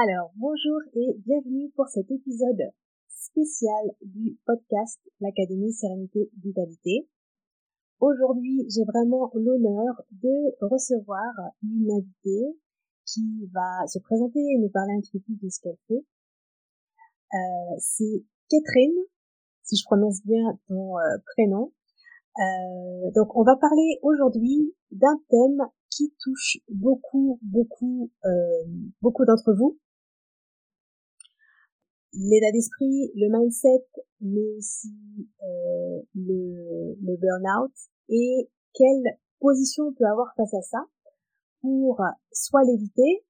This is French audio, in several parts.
Alors, bonjour et bienvenue pour cet épisode spécial du podcast L'Académie Sérénité Vitalité. Aujourd'hui, j'ai vraiment l'honneur de recevoir une invitée qui va se présenter et nous parler un petit peu de ce qu'elle fait. Euh, c'est Catherine, si je prononce bien ton euh, prénom. Euh, donc, on va parler aujourd'hui d'un thème qui touche beaucoup, beaucoup, beaucoup d'entre vous l'état d'esprit, le mindset, mais aussi euh, le, le burn-out et quelle position on peut avoir face à ça pour soit l'éviter,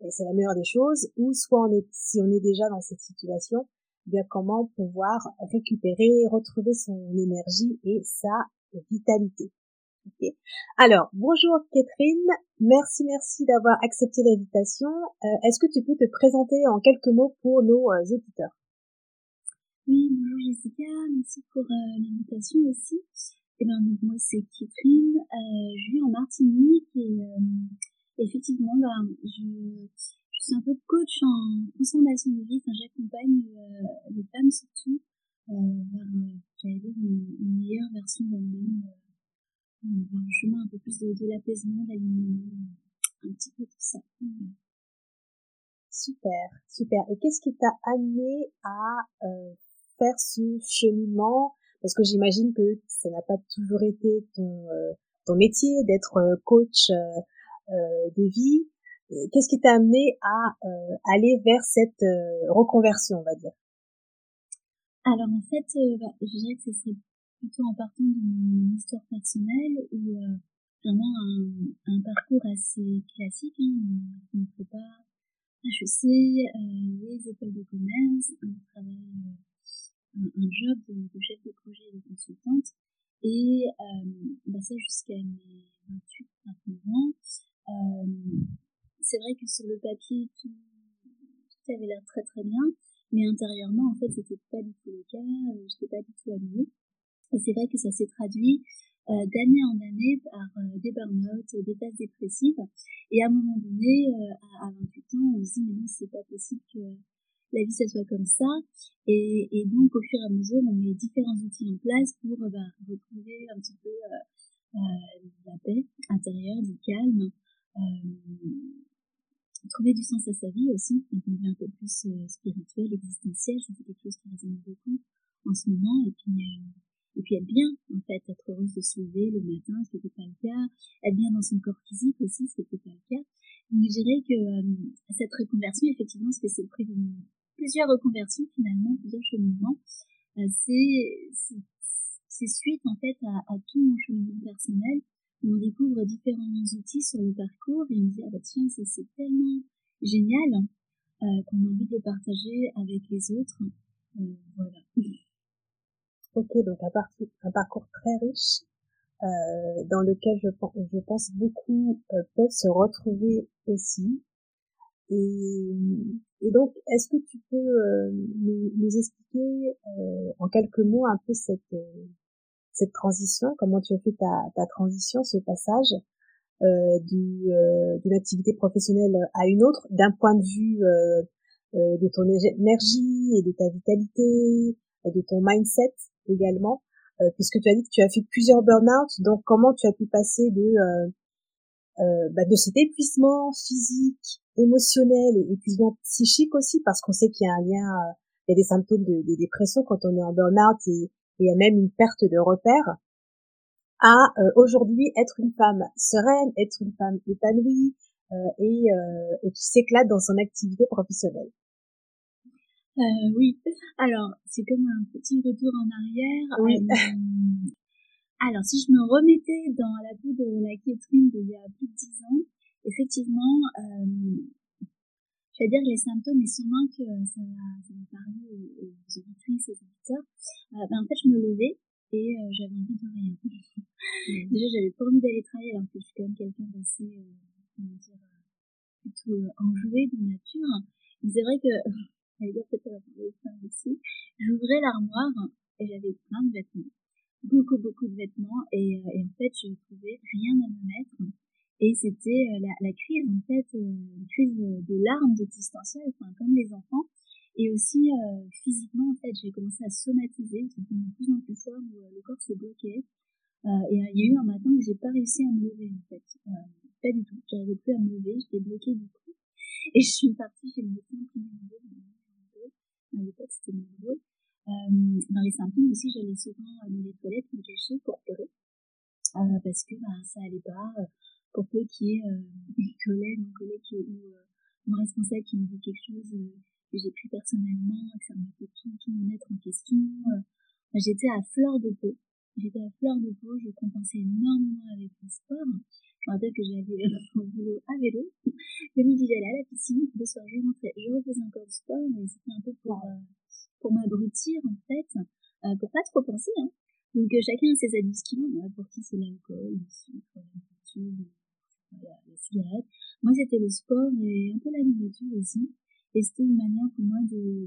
et c'est la meilleure des choses, ou soit on est, si on est déjà dans cette situation, eh bien comment pouvoir récupérer, retrouver son énergie et sa vitalité. Alors, bonjour Catherine, merci merci d'avoir accepté l'invitation. Euh, est-ce que tu peux te présenter en quelques mots pour nos euh, auditeurs? Oui, bonjour Jessica, merci pour euh, l'invitation aussi. Eh ben, moi c'est Catherine, je vis en Martinique et effectivement, ben, je, suis un peu coach en transformation de vie. Enfin, j'accompagne les femmes surtout vers, une, une meilleure version d'elles-mêmes vers le chemin un peu plus de, de l'apaisement, de l'alignement, un petit peu tout ça. Super, super. Et qu'est-ce qui t'a amené à euh, faire ce cheminement? Parce que j'imagine que ça n'a pas toujours été ton, euh, ton métier d'être euh, coach euh, de vie. Qu'est-ce qui t'a amené à aller vers cette reconversion, on va dire? Alors en fait, bah, je dirais que ce serait plutôt en partant de mon histoire personnelle ou euh, vraiment un, un, parcours assez classique. Hein, on ne fait pas HEC, euh, les écoles de commerce, un travail, euh, un, un, job de, chef de projet et de consultante. Et euh, bah ça jusqu'à mes 28, 29 ans. Euh, c'est vrai que sur le papier, tout, tout avait l'air très très bien, mais intérieurement, en fait, c'était pas du tout le cas. Euh, J'étais pas du tout alignée. Et c'est vrai que ça s'est traduit euh, d'année en année par euh, des burn-out, des phases dépressives. Et à un moment donné, euh, à, 28 ans, on se dit mais non, c'est pas possible que la vie ça soit comme ça. Et, et, donc au fur et à mesure, on met différents outils en place pour bah, retrouver un petit peu la paix intérieure, du calme. trouver du sens à sa vie aussi, d'un point de vue un peu plus spirituel, existentiel, c'est quelque chose qui résonne beaucoup en ce moment. Et puis et puis être bien, en fait, être heureuse de se lever le matin, ce qui n'était pas le cas, être bien dans son corps physique aussi, ce qui n'était pas le cas. Donc je dirais que euh, cette reconversion, effectivement, ce que c'est le prix de plusieurs reconversions finalement, plusieurs cheminements, euh, c'est c'est suite en fait à, à, tout mon cheminement personnel on découvre différents outils sur le parcours et on se dit ah bah tiens c'est tellement génial euh, qu'on a envie de le partager avec les autres. Euh, voilà. Donc un, parcours, parcours très riche euh, dans lequel je, je pense beaucoup euh, peuvent se retrouver aussi. Et, donc, est-ce que tu peux euh, nous, expliquer euh, en quelques mots un peu cette, transition, comment tu as fait ta, transition, ce passage du, d'une activité professionnelle à une autre, d'un point de vue de ton énergie et de ta vitalité, de ton mindset? Également, euh, puisque tu as dit que tu as fait plusieurs burn-out, donc comment tu as pu passer de euh, euh, bah, de cet épuisement physique, émotionnel et épuisement psychique aussi, parce qu'on sait qu'il y a un lien, il y a des symptômes de, dépression quand on est en burn-out et, il y a même une perte de repère, à aujourd'hui être une femme sereine, être une femme épanouie et, et qui s'éclate dans son activité professionnelle. Euh, oui, alors c'est comme un petit retour en arrière. Euh, alors si je me remettais dans la peau de la Catherine d'il y a plus de dix ans, effectivement, euh, je vais dire les symptômes, et sûrement que ça va, ça va parler aux, aux auditrices, aux auditeurs. Ben, en fait, je me levais et j'avais envie de rien. Déjà, j'avais pas envie d'aller travailler alors que je suis quand même quelqu'un d'assez, comment dire, plutôt enjoué de nature. Mais c'est vrai que, j'ouvrais l'armoire et j'avais plein de vêtements. Beaucoup, beaucoup de vêtements et, et en fait, je trouvais rien à me mettre et c'était euh, la, la, crise, en fait, euh, une crise de, de larmes existentielles, enfin, comme les enfants. Et aussi, euh, physiquement, en fait, j'ai commencé à somatiser, c'était de plus en plus fort, où le corps se bloquait. Euh, et il y a eu un matin où j'ai pas réussi à me lever, en fait. Euh, pas du tout. J'arrivais plus à me lever, j'étais bloquée du coup. Et je suis partie chez le médecin à l'époque, c'était mon drôle. Euh, dans les symptômes aussi, j'allais souvent dans les toilettes me cacher pour pleurer. Euh, parce que ben, ça allait pas pour peu qu'il y ait euh, une collègue, ou euh, mon responsable qui me dit quelque chose euh, que j'ai pris personnellement, que ça me fait tout, tout me mettre en question. Euh, j'étais à fleur de peau. J'étais à fleur de peau, je compensais énormément avec le sport. Je me rappelle que j'allais au boulot à vélo. Le midi, j'allais à la piscine. Le soir, je rentrais. Je refaisais encore du sport, mais c'était un peu pour, euh, pour m'abrutir, en fait. Euh, pour pas trop penser, hein. Donc, euh, chacun a ses habitudes qui vont. Pour qui c'est l'alcool, le sucre, la nourriture, la, la cigarette. Moi, c'était le sport et un peu la nourriture aussi. Et c'était une manière pour moi de,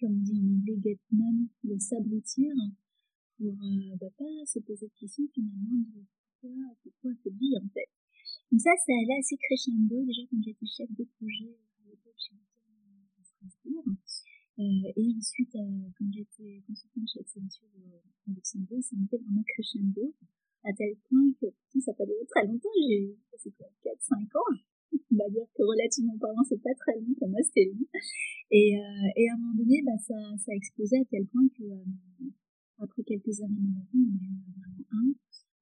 comme on dit en anglais, get numb, de s'abrutir pour euh, bah, pas se poser de questions finalement de pourquoi, pourquoi vie en fait. Donc ça, ça allait assez crescendo déjà quand j'étais chef de projet à l'époque chez Strasbourg. Euh, et ensuite, euh, quand j'étais consultante chez Accenture au Luxembourg, ça m'était vraiment crescendo à tel point que ça n'a pas duré très longtemps, j'ai c'est quoi 4 5 ans. On va dire que relativement parlant, c'est pas très long pour moi, c'était long. Et euh, et à un moment donné, bah ça ça a explosé à tel point que euh, après quelques années de maladie, il y en a vraiment un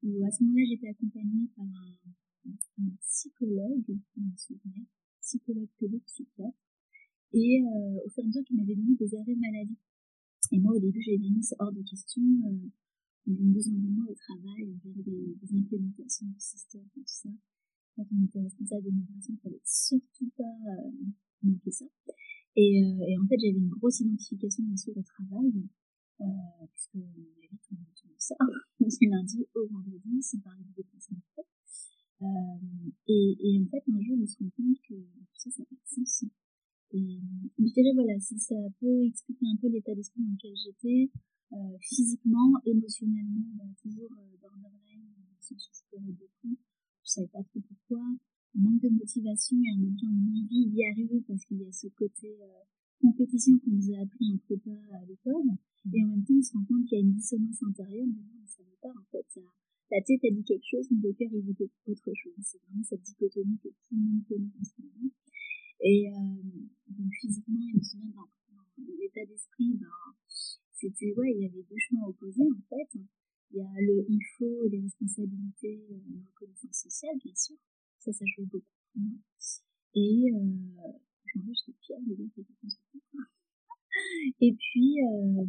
où à ce moment-là, j'étais accompagnée par un, un psychologue, je me souviens, psychologue psychiatre, et euh, au fur et à mesure qu'il m'avait donné des arrêts maladie. Et moi, au début, j'avais dit c'est hors de question. Euh, ils ont besoin de moi au travail, des, des implémentations du système tout ça. Quand on était responsable de migration, il fallait surtout pas euh, manquer ça. Et, euh, et en fait, j'avais une grosse identification bien sûr au travail, euh, puisque on avait tout, tout ça, du lundi au vendredi, sans parler du déplacement de euh, et, et en fait, un jour, on se rend compte que tout ça, ça de sens. Et je dirais, voilà, si ça peut expliquer un peu l'état d'esprit dans lequel j'étais, euh, physiquement, émotionnellement, bah, toujours euh, borderline, dans le sens où je pleurais beaucoup. Je savais pas trop pourquoi. Manque de motivation et en même temps une envie d'y arriver parce qu'il y a ce côté euh, compétition qu'on nous a appris en prépa à l'école. Et en même temps, on se rend compte qu'il y a une dissonance intérieure. Mais non, ça ne pas en fait. La tête a dit quelque chose, mais le cœur il dit autre chose. C'est vraiment cette dichotomie que tout le monde connaît en ce moment. Physiquement, il me souvient dans, dans l'état d'esprit, ben, c'était, ouais, il y avait deux chemins opposés, en fait. Il y a le il faut, les responsabilités, euh, la reconnaissance sociale, bien sûr. Ça, ça joue beaucoup pour moi. Et, euh, j'en veux, j'étais fière de dire que c'était constructif. Et puis, euh,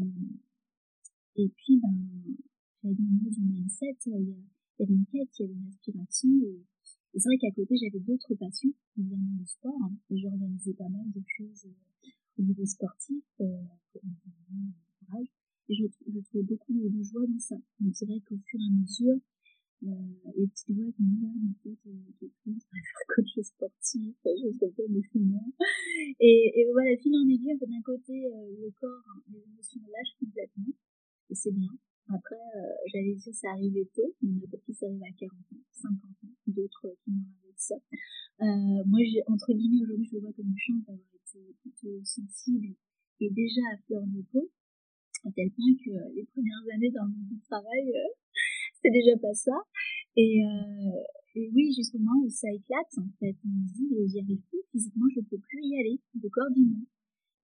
et puis, ben, j'avais au niveau du mindset, il y, a, il y avait une quête, il y avait une aspiration, et, et c'est vrai qu'à côté, j'avais d'autres passions, évidemment le sport, hein, et j'organisais pas mal de choses euh, au niveau sportif, euh. Et je, je trouvais beaucoup de, joie dans ça. Donc c'est vrai qu'au fur et à mesure, euh, les petites voix qui me disent, ah, plus, je préfère coach sportif, je suis un peu émotionnelle. Et, et voilà, fil en aiguille, d'un côté, le corps, hein, les émotions lâchent complètement. Et c'est bien. Après, j'allais dire, ça arrivait tôt. A pour qui ça arrive à 40 ans, 50 ans, d'autres qui m'ont avec ça. Euh, moi, entre guillemets, aujourd'hui, je le vois comme une chance d'avoir été plutôt sensible et déjà à fleur de peau à tel point que les premières années dans le monde du travail, euh, c'est déjà pas ça. Et, euh, et oui, jusqu'au moment où ça éclate, en fait, on me dit, j'y arrive plus, physiquement, je peux plus y aller, le corps dit non.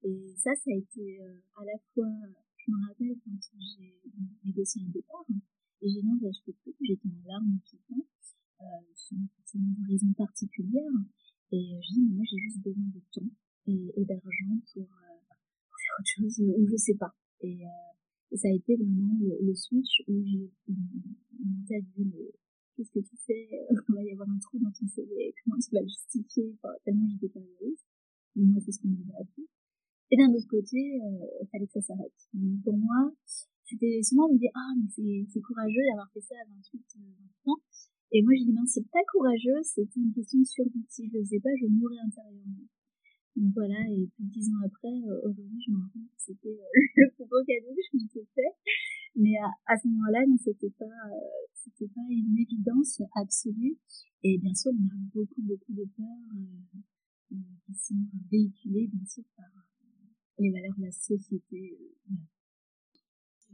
Et ça, ça a été euh, à la fois, je me rappelle quand j'ai négocié un départ, hein, et j'ai dit non, je peux plus, j'étais en larmes tout le euh, sans forcément de raison particulière, et je dis, mais moi, j'ai juste besoin de temps et, d'argent pour, euh, pour faire autre chose, ou je sais pas. Et, euh, ça a été vraiment le, switch où j'ai monté dit mais qu'est-ce que tu fais? Il va y avoir un trou dans ton CV, comment tu vas le justifier? Tellement j'étais pas réaliste. moi, c'est ce qu'on m'avait appris. Et d'un autre côté, il fallait que ça s'arrête. pour moi, c'était souvent on me dit ah mais c'est courageux d'avoir fait ça à 28 20 ans et moi je dis non c'est pas courageux c'était une question de survie. Si je le faisais pas je mourrais intérieurement. Donc voilà et plus de dix ans après euh, aujourd'hui je me rends compte que c'était euh, le plus beau cadeau que je m'étais fait. Mais à, à ce moment-là non c'était pas euh, c'était pas une évidence absolue. Et bien sûr on a beaucoup beaucoup de peurs qui sont véhiculées bien sûr par les valeurs de la société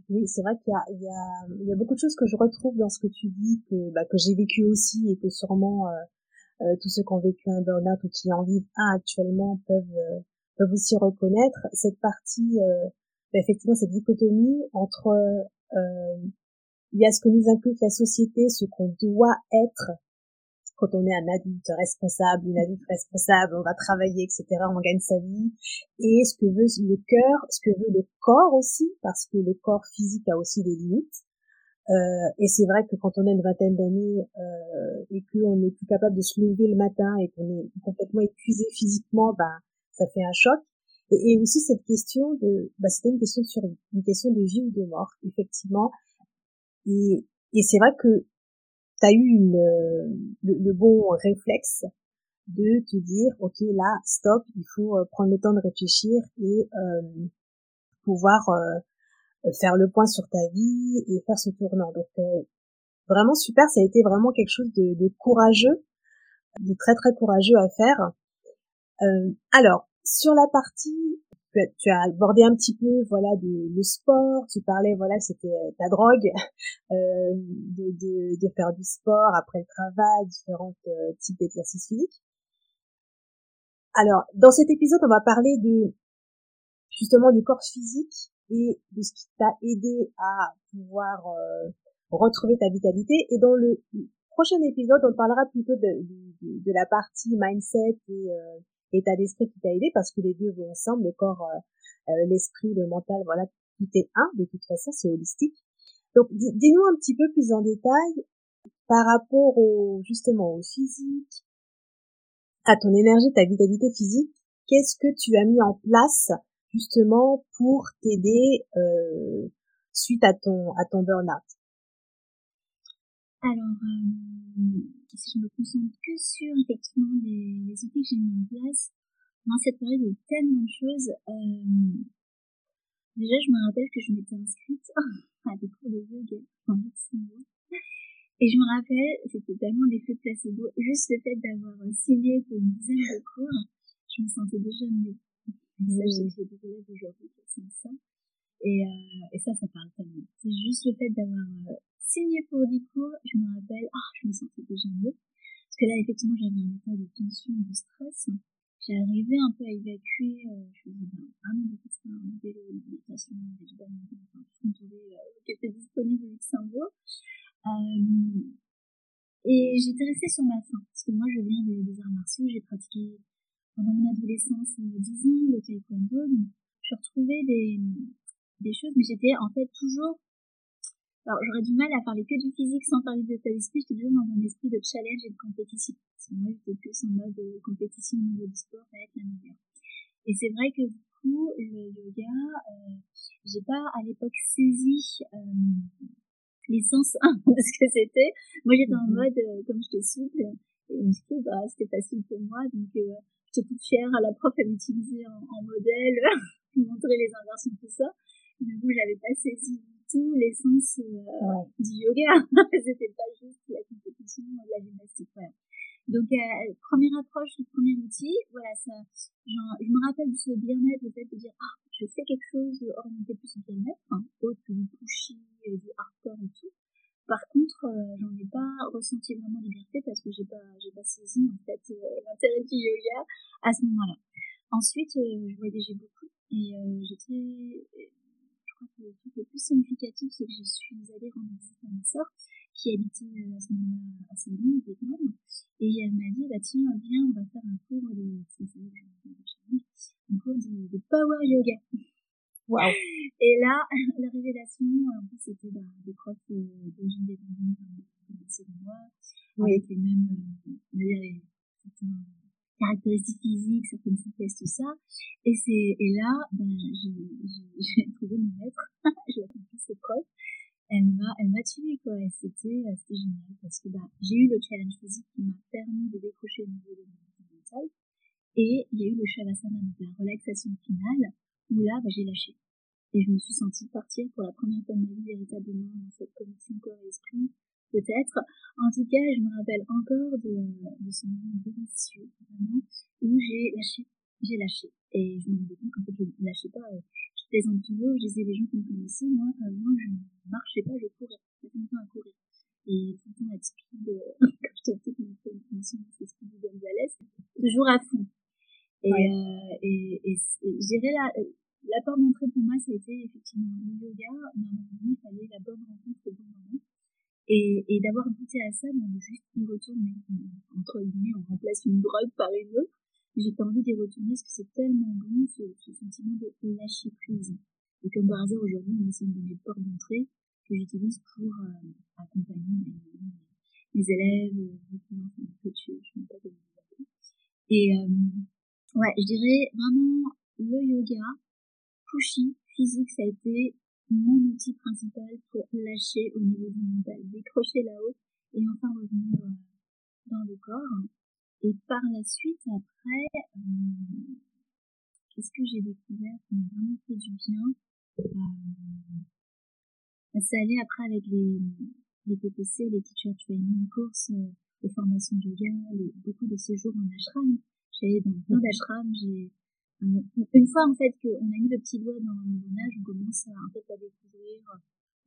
oui, c'est vrai qu'il y a, beaucoup de choses que je retrouve dans ce que tu dis, que, bah, que j'ai vécu aussi et que sûrement euh, euh, tous ceux qui ont vécu un burn-out ou qui en vivent un actuellement peuvent, euh, peuvent aussi reconnaître. Cette partie, bah, effectivement, cette dichotomie entre il y a ce que nous inculque la société, ce qu'on doit être quand on est un adulte responsable, une adulte responsable, on va travailler, etc., on gagne sa vie, et ce que veut le cœur, ce que veut le corps aussi, parce que le corps physique a aussi des limites. Euh, et c'est vrai que quand on a une vingtaine d'années euh, et qu'on n'est plus capable de se lever le matin et qu'on est complètement épuisé physiquement, ben ça fait un choc. Et, aussi cette question de, bah, c'était une question de survie, une question de vie ou de mort, effectivement. Et, et c'est vrai que tu as eu une, euh, le, bon réflexe de te dire, ok, là, stop, il faut euh, prendre le temps de réfléchir et euh, pouvoir faire le point sur ta vie et faire ce tournant. Donc, vraiment super, ça a été vraiment quelque chose de, de courageux, de très très courageux à faire. alors, sur la partie tu as abordé un petit peu voilà de le sport tu parlais voilà c'était euh, ta drogue euh, de, de, de, faire du sport après le travail différents euh, types d'exercices physiques. Alors dans cet épisode on va parler de justement du corps physique et de ce qui t'a aidé à pouvoir euh, retrouver ta vitalité. Et dans le prochain épisode on parlera plutôt de, de, de la partie mindset et état d'esprit qui t'a aidé parce que les deux vont ensemble, le corps, euh, euh, l'esprit, le mental, voilà, tout est un, de toute façon, c'est holistique. Donc, dis-nous un petit peu plus en détail par rapport au, justement, au physique, à ton énergie, ta vitalité physique, qu'est-ce que tu as mis en place, justement, pour t'aider, euh, suite à ton, à ton burn-out? Alors, si je me concentre que sur effectivement les, outils que j'ai mis en place, dans cette période, il y a eu tellement de choses. Euh, déjà, je me rappelle que je m'étais inscrite à des cours de yoga en Luxembourg. Et je me rappelle, c'était tellement l'effet placebo, juste le fait d'avoir signé pour une dizaine de cours, je me sentais déjà mieux. Ça, j'ai des élèves aujourd'hui qui sont ça. Et, euh, et ça, ça parle tellement. C'est juste le fait d'avoir euh, signé pour des cours, je me rappelle, ah, je me sentais déjà mieux. Parce que là, effectivement, j'avais un état de tension, de stress. Arrivé un peu à évacuer, euh, je faisais ben, vraiment beaucoup de un vélo, une méditation, des badminton, enfin, tout entouré, euh, qui était disponible au Luxembourg. Euh, et j'étais restée sur ma faim, parce que moi, je viens des, arts martiaux, j'ai pratiqué pendant mon adolescence 10 euh, ans le taekwondo, donc je retrouvais des, des choses, mais j'étais en fait toujours alors, j'aurais du mal à parler que du physique sans parler de l'état d'esprit. J'étais toujours dans un esprit de challenge et de compétition. Moi, j'étais plus en mode euh, compétition au niveau du sport à être la meilleure. Et c'est vrai que du coup, le yoga, euh, j'ai pas à l'époque saisi euh, l'essence de ce que c'était. Moi, j'étais en mhm. mode, euh, comme j'étais souple, et du coup, bah, c'était facile pour moi. Donc, euh, j'étais toute fière à la prof à m'utiliser en, en modèle, montrer les inversions, tout ça. Du coup, j'avais pas saisi tout l'essence euh, du yoga. C'était pas juste la compétition, la gymnastique. Voilà. Donc, euh, première approche, le premier outil, voilà, ça, genre, je me rappelle de ce bien-être, le fait de dire, ah, je fais quelque chose orienté plus bien-être, hein, autre que du pushy, euh, du hardcore et tout. Par contre, euh, j'en ai pas ressenti vraiment liberté parce que j'ai pas, j'ai pas saisi, en fait, euh, l'intérêt du yoga à ce moment-là. Ensuite, je voyageais beaucoup et j'étais le plus significatif, c'est que je suis allée rendre visite à ma sœur, qui habitait euh, à ce moment-là à Saint-Denis, au Vietnam. Et elle m'a dit, bah tiens, viens, on va faire un cours de, un cours de, de power yoga. Wow. Et là, la révélation, en plus, c'était bah, des profs euh, d'origine vietnamienne, comme moi, oui. avec les mêmes, euh, on va dire, les, certains caractéristiques physiques, certaines souplesses, tout ça. Et c'est et là, ben, j'ai trouvé mon maître, j'ai appris cette prof. Elle m'a elle m'a tué quoi. Et c'était c'était génial parce que bah j'ai eu le challenge physique qui m'a permis de décrocher au niveau de mon mental. Et il y a eu le shavasana, la relaxation finale, où là, bah, j'ai lâché. Et je me suis sentie partir pour la première fois de ma vie véritablement dans cette connexion corps et esprit, peut-être. En tout cas, je me rappelle encore de, de ce moment délicieux, vraiment, où j'ai lâché. J'ai lâché. Et je me rendais compte qu'en fait, je ne lâchais pas. Je plaisante toujours, je disais les gens qui me connaissaient, moi, euh, moi, je ne marchais pas, je courais. Le temps à courir. Et tout le temps être speed, euh, comme je t'ai dit, mon mention, c'est speed Gonzalez, toujours à fond. Et, euh, et, et, et je dirais la porte d'entrée pour moi, ça a été effectivement le yoga, mais à un moment donné, il fallait la bonne rencontre au bon moment. Et, et d'avoir goûté à ça, de juste y retourner. Entre guillemets, on remplace une drogue par une autre. J'ai pas envie d'y retourner parce que c'est tellement bon, ce, ce, sentiment de lâcher prise. Et comme par hasard, aujourd'hui, c'est une de mes portes d'entrée que j'utilise pour euh, accompagner mes, mes élèves, mes clients, je ne sais pas comment les Et euh, ouais, je dirais vraiment le yoga, pushy, physique, ça a été mon outil principal pour lâcher au niveau du mental, décrocher là-haut et enfin revenir euh, dans le corps. Et par la suite, après, euh, qu'est-ce que j'ai découvert qui m'a vraiment fait du bien? Euh, Ça allait après avec les, les PPC, les teacher training courses, euh, les formations de yoga, les, beaucoup de séjours en ashram. J'allais dans plein d'ashrams, j'ai une fois en fait qu'on a mis le petit doigt dans l'engrenage, on commence à, en fait, à découvrir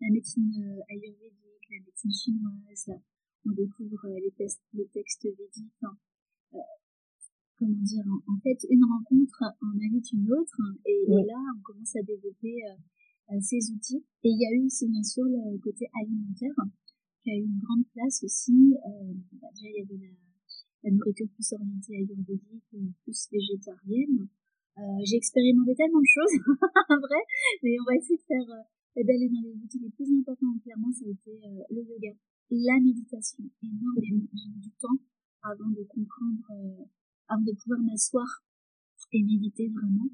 la médecine euh, ayurvédique, la médecine chinoise, on découvre euh, les, textes, les textes védiques. euh, comment dire, en, fait, une rencontre en invite une autre, et, là, on commence à développer euh, ces outils. Et il y a eu aussi, bien sûr, le côté alimentaire, qui a eu une grande place aussi. Bah, déjà, il y avait la, la nourriture plus orientée ayurvédique, plus végétarienne. Euh, j'ai expérimenté tellement de choses, vrai, mais on va essayer de faire euh, d'aller dans les outils les plus importants. Clairement, ça a été euh, le yoga, la méditation, énormément. J'ai eu du temps avant de comprendre, euh, avant de pouvoir m'asseoir et méditer vraiment.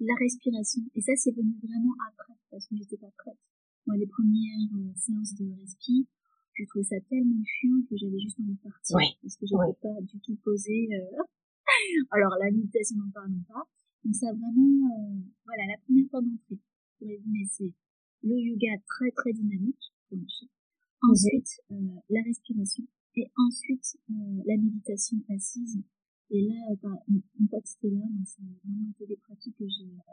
La respiration, et ça c'est venu vraiment après, parce que j'étais pas prête. Moi, les premières séances de respi, je trouvais ça tellement chiant que j'avais juste envie de partir, parce que j'étais pas du tout posée. Alors la méditation, n'en parlons pas. Donc ça vraiment, euh, voilà, la première fois d'entrée, pour résumer, c'est le yoga très très dynamique pour Ensuite, euh, la respiration. Et ensuite, euh, la méditation assise. Et là, bah, une fois que c'était là, ben, ça a vraiment été des pratiques que j'ai euh,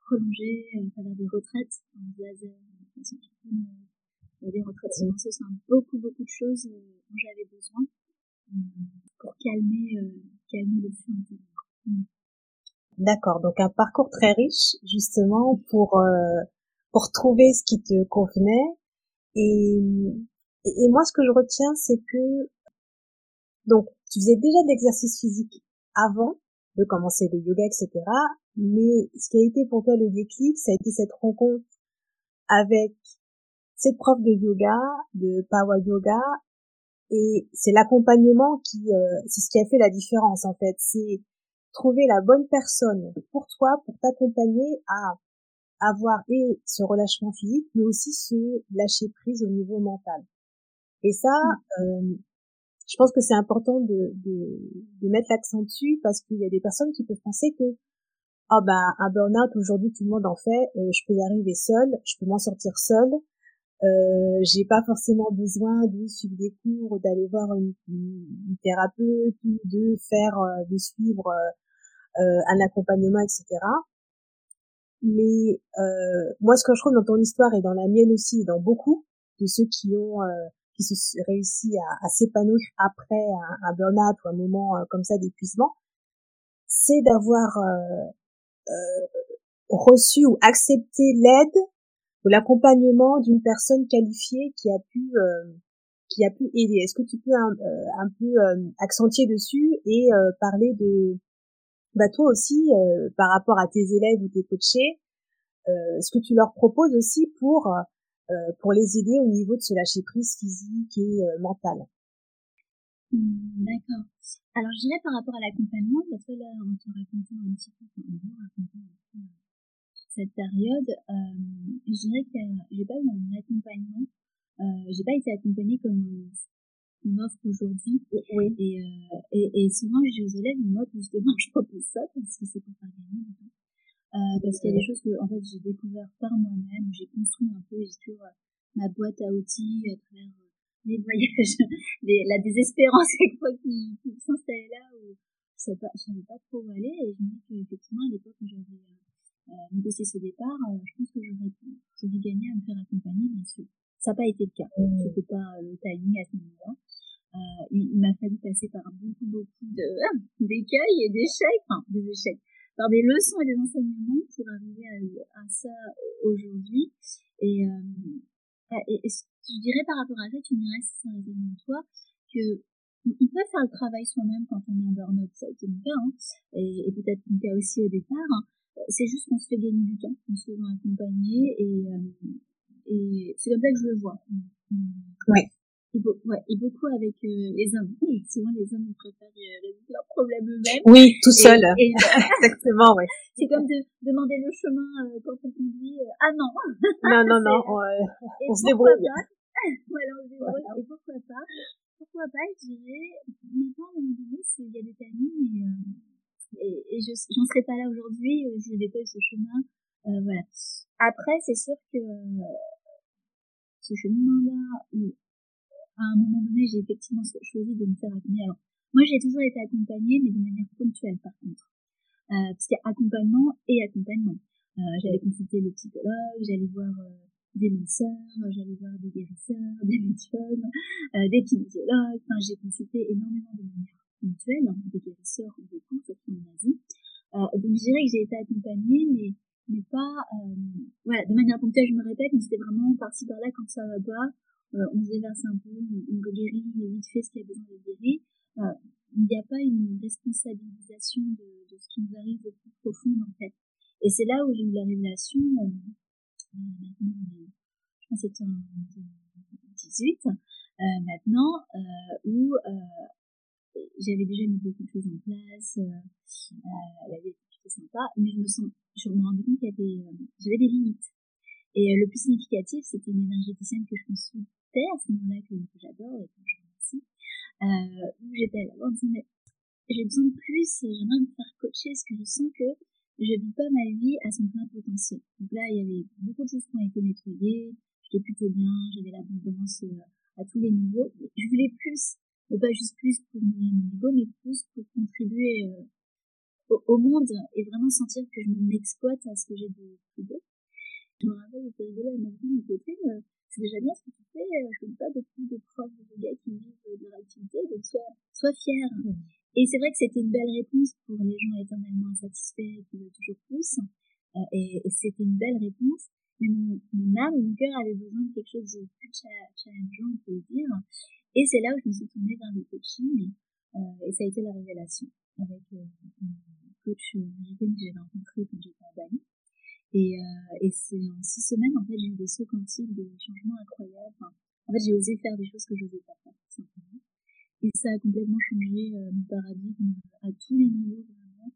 prolongées à travers des retraites en laser, des retraites silencieuses, enfin, beaucoup beaucoup de choses dont j'avais besoin pour calmer, calmer le flux intérieur. D'accord, donc un parcours très riche justement pour euh, pour trouver ce qui te convenait. Et, et, moi ce que je retiens c'est que donc tu faisais déjà de l'exercice physique avant de commencer le yoga etc mais ce qui a été pour toi le déclic ça a été cette rencontre avec cette prof de yoga de power yoga. Et c'est l'accompagnement qui euh, c'est ce qui a fait la différence en fait. C'est trouver la bonne personne pour toi, pour t'accompagner à avoir et ce relâchement physique, mais aussi ce lâcher prise au niveau mental. Et ça, mm. euh, je pense que c'est important de, de, de mettre l'accent dessus parce qu'il y a des personnes qui peuvent penser que ah ben un burn-out aujourd'hui tout le monde en fait, euh, je peux y arriver seul, je peux m'en sortir seul, euh, j'ai pas forcément besoin de suivre des cours, d'aller voir une, une, thérapeute ou de faire, euh, de suivre euh, un accompagnement, etc. Mais euh, moi, ce que je trouve dans ton histoire et dans la mienne aussi, et dans beaucoup de ceux qui ont qui se réussi à, à s'épanouir après un, burn-out ou un moment comme ça d'épuisement, c'est d'avoir reçu ou accepté l'aide ou l'accompagnement d'une personne qualifiée qui a pu euh, qui a pu aider. Est-ce que tu peux un, euh, un peu euh, accentuer dessus et parler de bah toi aussi par rapport à tes élèves ou tes coachés, ce que tu leur proposes aussi pour pour les aider au niveau de ce lâcher prise physique et mental. Mmh, d'accord. Alors, je dirais par rapport à l'accompagnement, parce que là, en te racontant un petit peu, en euh, cette période, euh, je dirais que j'ai pas eu un accompagnement, euh, j'ai pas été accompagnée comme on offre aujourd'hui. Oui. Et, euh, et, et, souvent, je dis aux élèves, moi, justement, je propose ça parce que c'est pour faire gagner du temps. Euh, parce qu'il y a des choses que, en fait, j'ai découvert par moi-même, j'ai construit un peu, sur ma boîte à outils à travers les voyages, les, la désespérance fois qui, qui s'installait là où je savais pas, je savais pas trop où aller et je me dis qu'effectivement à l'époque où j'avais euh, euh, négocié ce départ, euh, je pense que j'aurais, j'aurais gagné à me faire accompagner bien sûr. Ça n'a pas été le cas. Mmh. C'était pas le timing à ce moment-là. Euh, il, il m'a fallu passer par beaucoup, beaucoup de, d'écueils et d'échecs, enfin, des échecs, par des leçons et des enseignements pour arriver à, à ça aujourd'hui. Et, euh, et, et, je dirais par rapport à ça, tu me dirais si résonne en toi, que on peut faire le travail soi-même quand on est en burn-out, ça a été mon cas, hein, et, et peut-être mon cas aussi au départ. Hein. C'est juste qu'on se fait gagner du temps en se faisant accompagner, et, euh, et c'est comme ça que je le vois. Oui. Et, ouais, et beaucoup avec euh, les hommes. souvent, les hommes préfèrent euh, résoudre leurs problèmes eux-mêmes. Oui, tout seul. Exactement, oui. C'est comme de demander le chemin euh, quand on conduit. Euh, ah non. non, non, non. On, on se débrouille. voilà, on se débrouille. Et pourquoi pas? Pourquoi pas, je dirais, maintenant, un moment donné, il y a des timings et, et, et je j'en serais pas là aujourd'hui si j'avais pas eu ce chemin. voilà. Après, c'est sûr que ce chemin-là, à un moment donné, j'ai effectivement choisi de me faire accompagner. Alors, moi, j'ai toujours été accompagnée, mais de manière ponctuelle, par contre. Euh, parce qu'il y a accompagnement et accompagnement. Euh, j'allais consulter le psychologue, j'allais voir euh, des masseurs, j'allais voir des guérisseurs, des médiums, euh, des kinésiologues. Enfin, j'ai consulté énormément de manière ponctuelle, hein, des guérisseurs beaucoup, surtout en Asie. Euh, donc, je dirais que j'ai été accompagnée, mais mais pas euh, voilà de manière ponctuelle je me répète mais c'était vraiment par-ci par-là quand ça va pas euh, on se déverse un peu, on, guérit vite fait ce qui a besoin d'être guéri. Euh, il n'y a pas une responsabilisation de, de, ce qui nous arrive au plus profond en fait. Et c'est là où j'ai eu la révélation, euh, je pense que c'était en 2018, euh, maintenant, euh, où euh, j'avais déjà mis beaucoup de choses en place, euh, la vie était sympa, mais je me sens, je me rendais compte qu'il y avait, j'avais des limites. Et le plus significatif, c'était une énergéticienne que je consulte à ce moment-là que, j'adore et que je remercie, euh, où j'étais là en disant mais j'ai besoin de plus, j'aimerais me faire coacher parce que je sens que je vis pas ma vie à son plein potentiel. Donc là, il y avait beaucoup de choses qui ont été nettoyées, j'étais plutôt bien, j'avais l'abondance euh, à tous les niveaux. Je voulais plus, et pas juste plus pour mon ego, mais plus pour contribuer euh, au, au, monde et vraiment sentir que je m'exploite à ce que j'ai de plus beau. Je me rappelle, j'étais rigolo à ma vie, côté, euh, c'est déjà bien ce que tu fais. Euh, je connais pas beaucoup de profs de yoga qui vivent de leur activité, donc sois, sois fier. Mmh. Et c'est vrai que c'était une belle réponse pour les gens éternellement insatisfaits qui veulent toujours plus. Euh, et, et c'était une belle réponse. Mais mon, mon âme, mon cœur avait besoin de quelque chose de plus challengeant, on peut le dire. Et c'est là où je me suis tournée vers le coaching. Euh, et ça a été la révélation avec euh, une coach américaine que j'ai rencontrée quand j'étais à Bali. Et, euh, et c'est en six semaines, en fait, j'ai eu des sauts quantiques, des changements incroyables. Enfin, en fait, j'ai osé faire des choses que je n'osais pas faire, tout simplement. Et ça a complètement changé euh, mon paradigme à tous les niveaux, vraiment,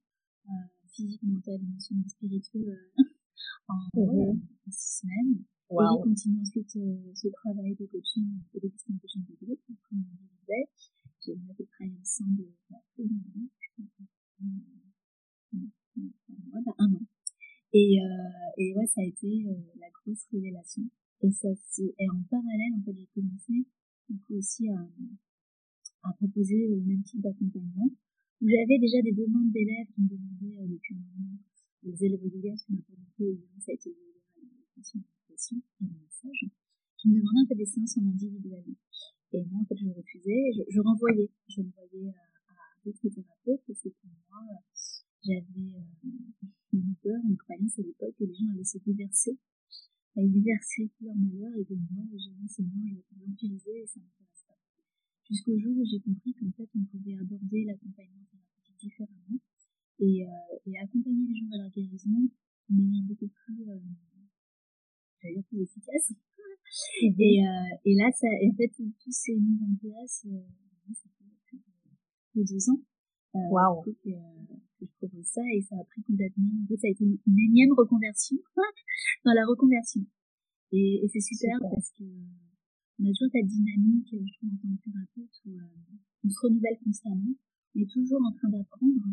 euh, physique, mental, émotionnel, spirituel, euh, en, en six semaines. Wow. Et j'ai continué ensuite euh, ce travail de coaching, de coaching de groupe, comme on disait. J'ai fait le travail ensemble, bah, plus d'un pense, un an. Et, euh, et ouais, ça a été euh, la grosse révélation. Et ça, et en parallèle, en fait, j'ai commencé, du coup, aussi à, à proposer le même type d'accompagnement, où j'avais déjà des demandes d'élèves qui me demandaient euh, depuis un moment, les élèves de ce qu'on un peu, ça a été méditation, et le massage, qui me demandaient en fait des séances en individuel. Et moi, en fait, je refusais, je, je renvoyais à, à d'autres thérapeutes, parce que pour moi, j'avais, euh, une peur, une croyance à l'époque que les gens allaient se déverser, allaient déverser tout leur malheur et que moi, j'ai dit c'est bon, je vais l'empiriser et ça m'intéresse pas. Jusqu'au jour où j'ai compris qu'en fait, on pouvait aborder l'accompagnement thérapeutique différemment et, euh, et accompagner les gens vers leur guérison de manière beaucoup plus, euh, j'allais dire plus efficace. Et, euh, et là, ça, en fait, tout s'est mis en place, euh, de deux ans. Waouh. Que, que, je propose ça et ça a pris complètement. En fait, ça a été une, énième reconversion dans la reconversion. Et, et c'est super, parce que on a toujours cette dynamique, je trouve, en tant que thérapeute où on se renouvelle constamment, on est toujours en train d'apprendre.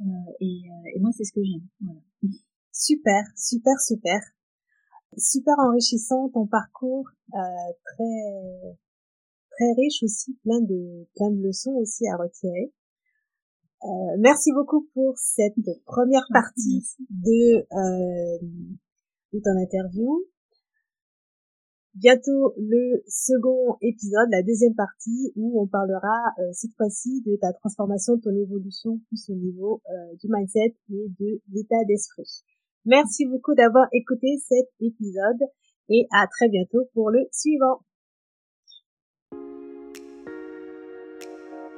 Euh, et, et, moi, c'est ce que j'aime. Voilà. Super, super, super super enrichissant ton parcours, euh, très très riche aussi, plein de plein de leçons aussi à retirer. Euh, merci beaucoup pour cette première partie de euh, de ton interview. Bientôt le second épisode, la deuxième partie, où on parlera euh, cette fois-ci de ta transformation, de ton évolution plus au niveau euh, du mindset et de l'état d'esprit. Merci beaucoup d'avoir écouté cet épisode et à très bientôt pour le suivant.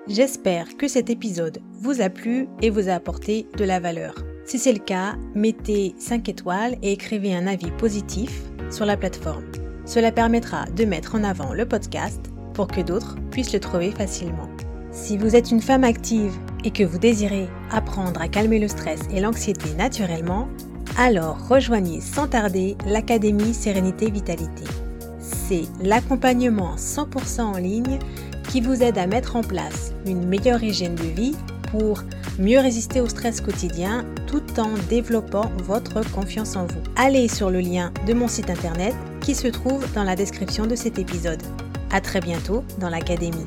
J'espère que cet épisode vous a plu et vous a apporté de la valeur. Si c'est le cas, mettez 5 étoiles et écrivez un avis positif sur la plateforme. Cela permettra de mettre en avant le podcast pour que d'autres puissent le trouver facilement. Si vous êtes une femme active et que vous désirez apprendre à calmer le stress et l'anxiété naturellement, alors rejoignez sans tarder l'Académie Sérénité Vitalité. C'est l'accompagnement 100% en ligne qui vous aide à mettre en place une meilleure hygiène de vie pour mieux résister au stress quotidien tout en développant votre confiance en vous. Allez sur le lien de mon site internet qui se trouve dans la description de cet épisode. À très bientôt dans l'Académie.